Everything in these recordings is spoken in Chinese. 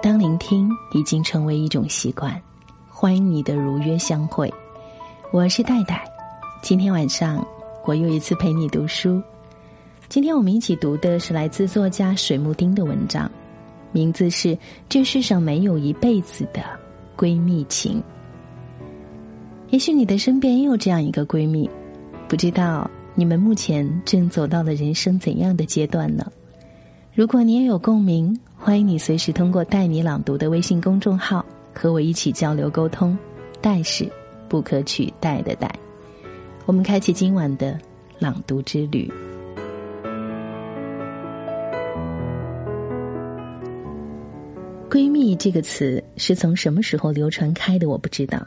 当聆听已经成为一种习惯，欢迎你的如约相会。我是戴戴，今天晚上我又一次陪你读书。今天我们一起读的是来自作家水木丁的文章，名字是《这世上没有一辈子的闺蜜情》。也许你的身边也有这样一个闺蜜，不知道你们目前正走到了人生怎样的阶段呢？如果你也有共鸣，欢迎你随时通过“带你朗读”的微信公众号和我一起交流沟通。带是不可取代的代。我们开启今晚的朗读之旅。闺蜜这个词是从什么时候流传开的？我不知道，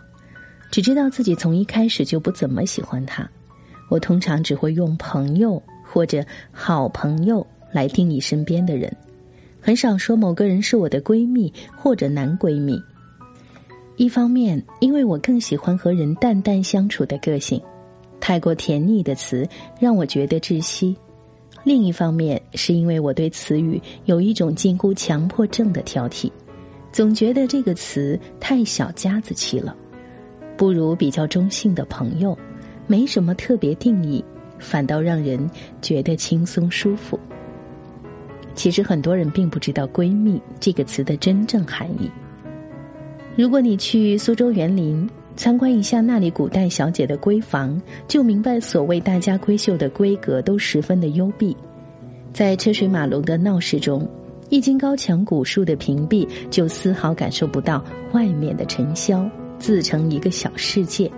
只知道自己从一开始就不怎么喜欢她。我通常只会用朋友或者好朋友。来定义身边的人，很少说某个人是我的闺蜜或者男闺蜜。一方面，因为我更喜欢和人淡淡相处的个性，太过甜腻的词让我觉得窒息；另一方面，是因为我对词语有一种近乎强迫症的挑剔，总觉得这个词太小家子气了，不如比较中性的朋友，没什么特别定义，反倒让人觉得轻松舒服。其实很多人并不知道“闺蜜”这个词的真正含义。如果你去苏州园林参观一下那里古代小姐的闺房，就明白所谓大家闺秀的闺阁都十分的幽闭。在车水马龙的闹市中，一经高墙古树的屏蔽，就丝毫感受不到外面的尘嚣，自成一个小世界。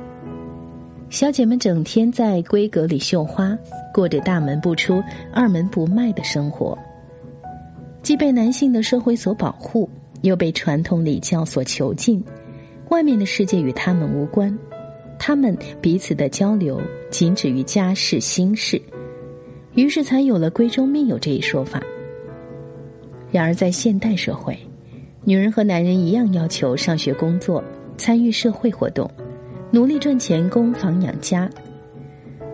小姐们整天在闺阁里绣花，过着大门不出、二门不迈的生活。既被男性的社会所保护，又被传统礼教所囚禁，外面的世界与他们无关，他们彼此的交流仅止于家事心事，于是才有了闺中密友这一说法。然而在现代社会，女人和男人一样要求上学、工作、参与社会活动，努力赚钱供房养家。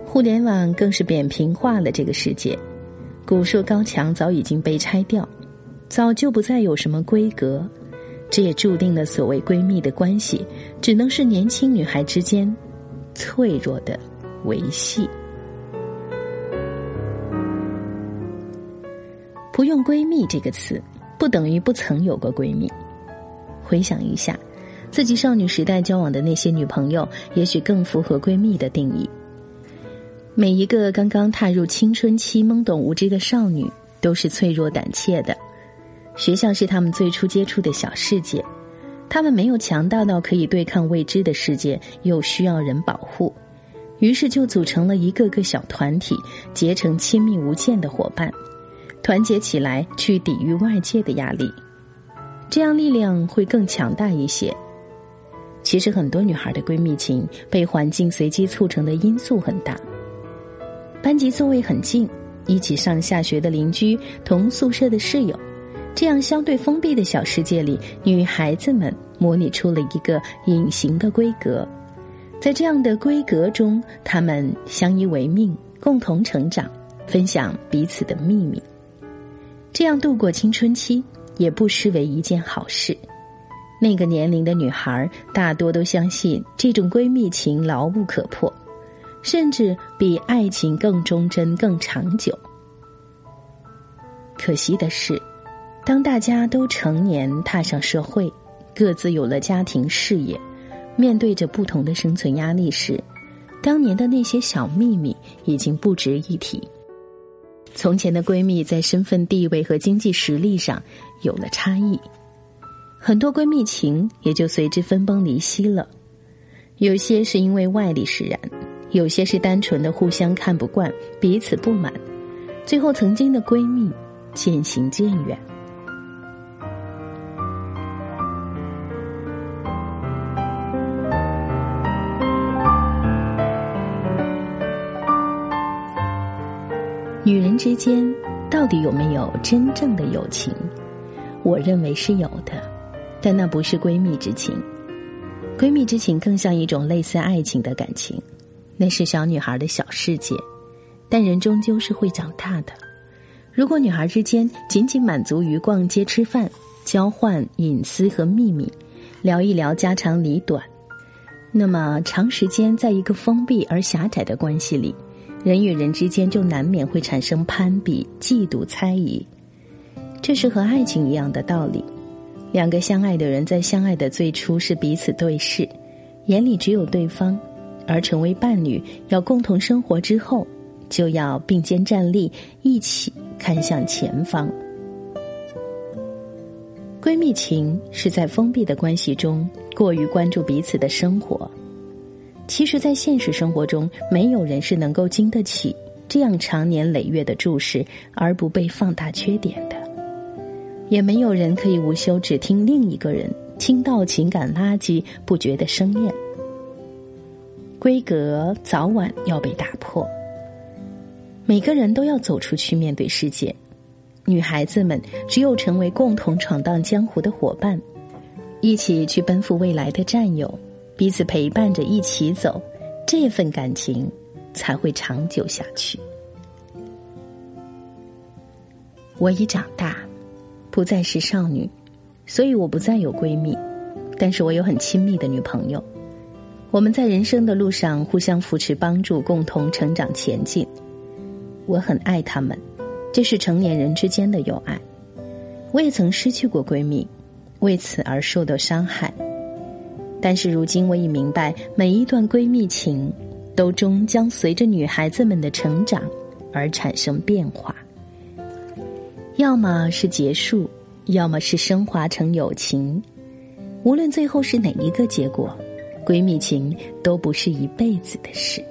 互联网更是扁平化了这个世界，古树高墙早已经被拆掉。早就不再有什么闺阁，这也注定了所谓闺蜜的关系，只能是年轻女孩之间脆弱的维系。不用“闺蜜”这个词，不等于不曾有过闺蜜。回想一下，自己少女时代交往的那些女朋友，也许更符合闺蜜的定义。每一个刚刚踏入青春期、懵懂无知的少女，都是脆弱胆怯的。学校是他们最初接触的小世界，他们没有强大到可以对抗未知的世界，又需要人保护，于是就组成了一个个小团体，结成亲密无间的伙伴，团结起来去抵御外界的压力，这样力量会更强大一些。其实很多女孩的闺蜜情被环境随机促成的因素很大，班级座位很近，一起上下学的邻居，同宿舍的室友。这样相对封闭的小世界里，女孩子们模拟出了一个隐形的规格，在这样的规格中，她们相依为命，共同成长，分享彼此的秘密。这样度过青春期，也不失为一件好事。那个年龄的女孩大多都相信这种闺蜜情牢不可破，甚至比爱情更忠贞、更长久。可惜的是。当大家都成年，踏上社会，各自有了家庭事业，面对着不同的生存压力时，当年的那些小秘密已经不值一提。从前的闺蜜在身份地位和经济实力上有了差异，很多闺蜜情也就随之分崩离析了。有些是因为外力使然，有些是单纯的互相看不惯，彼此不满，最后曾经的闺蜜渐行渐远。之间到底有没有真正的友情？我认为是有的，但那不是闺蜜之情。闺蜜之情更像一种类似爱情的感情，那是小女孩的小世界。但人终究是会长大的。如果女孩之间仅仅满足于逛街、吃饭、交换隐私和秘密，聊一聊家长里短。那么长时间在一个封闭而狭窄的关系里，人与人之间就难免会产生攀比、嫉妒、猜疑。这是和爱情一样的道理。两个相爱的人在相爱的最初是彼此对视，眼里只有对方；而成为伴侣，要共同生活之后，就要并肩站立，一起看向前方。闺蜜情是在封闭的关系中过于关注彼此的生活，其实，在现实生活中，没有人是能够经得起这样长年累月的注视而不被放大缺点的，也没有人可以无休止听另一个人倾倒情感垃圾不觉得生厌。规格早晚要被打破，每个人都要走出去面对世界。女孩子们只有成为共同闯荡江湖的伙伴，一起去奔赴未来的战友，彼此陪伴着一起走，这份感情才会长久下去。我已长大，不再是少女，所以我不再有闺蜜，但是我有很亲密的女朋友。我们在人生的路上互相扶持、帮助，共同成长前进。我很爱她们。这是成年人之间的友爱。我也曾失去过闺蜜，为此而受到伤害。但是如今我已明白，每一段闺蜜情，都终将随着女孩子们的成长而产生变化。要么是结束，要么是升华成友情。无论最后是哪一个结果，闺蜜情都不是一辈子的事。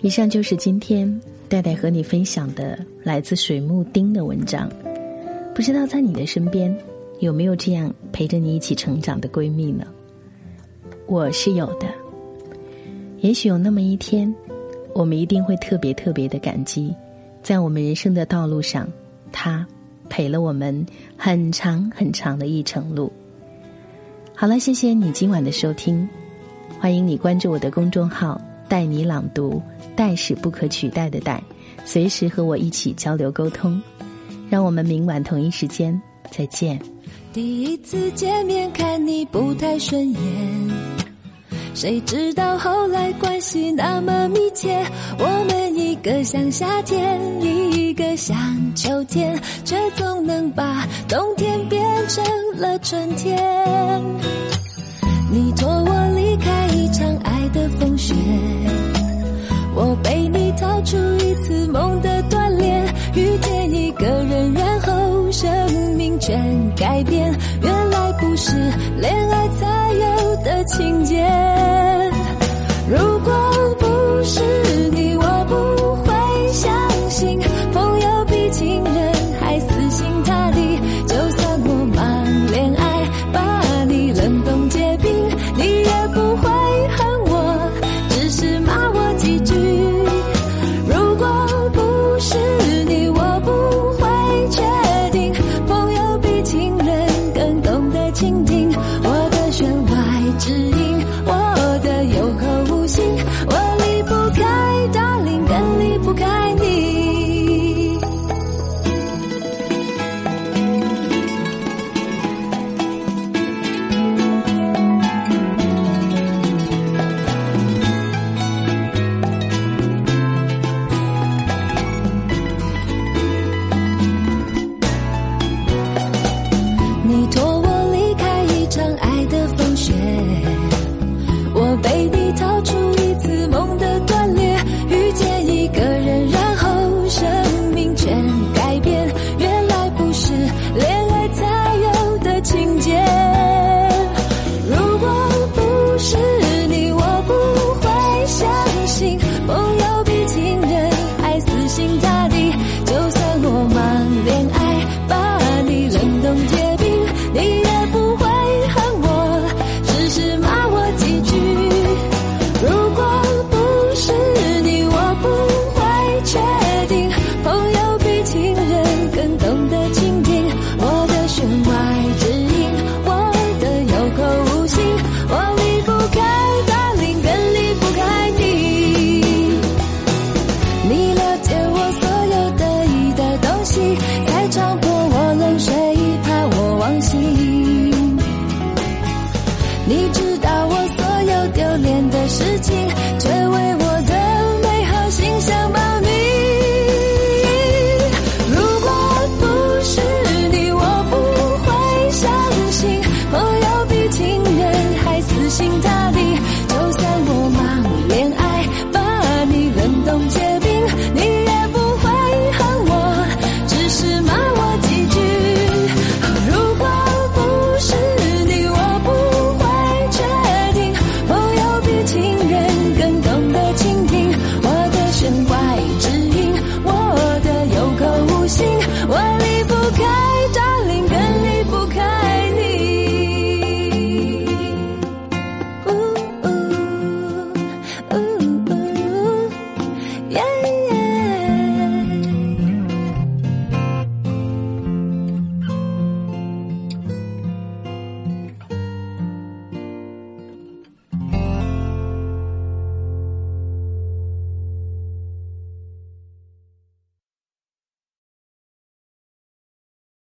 以上就是今天戴戴和你分享的来自水木丁的文章。不知道在你的身边有没有这样陪着你一起成长的闺蜜呢？我是有的。也许有那么一天，我们一定会特别特别的感激，在我们人生的道路上，她陪了我们很长很长的一程路。好了，谢谢你今晚的收听，欢迎你关注我的公众号。带你朗读，带是不可取代的带，随时和我一起交流沟通。让我们明晚同一时间再见。第一次见面看你不太顺眼，谁知道后来关系那么密切。我们一个像夏天，一个像秋天，却总能把冬天变成了春天。你托我离开一场爱的风雪。我陪你逃出一次梦的锻炼，遇见你人，然后生命全改变。原来不是恋爱才有的情节。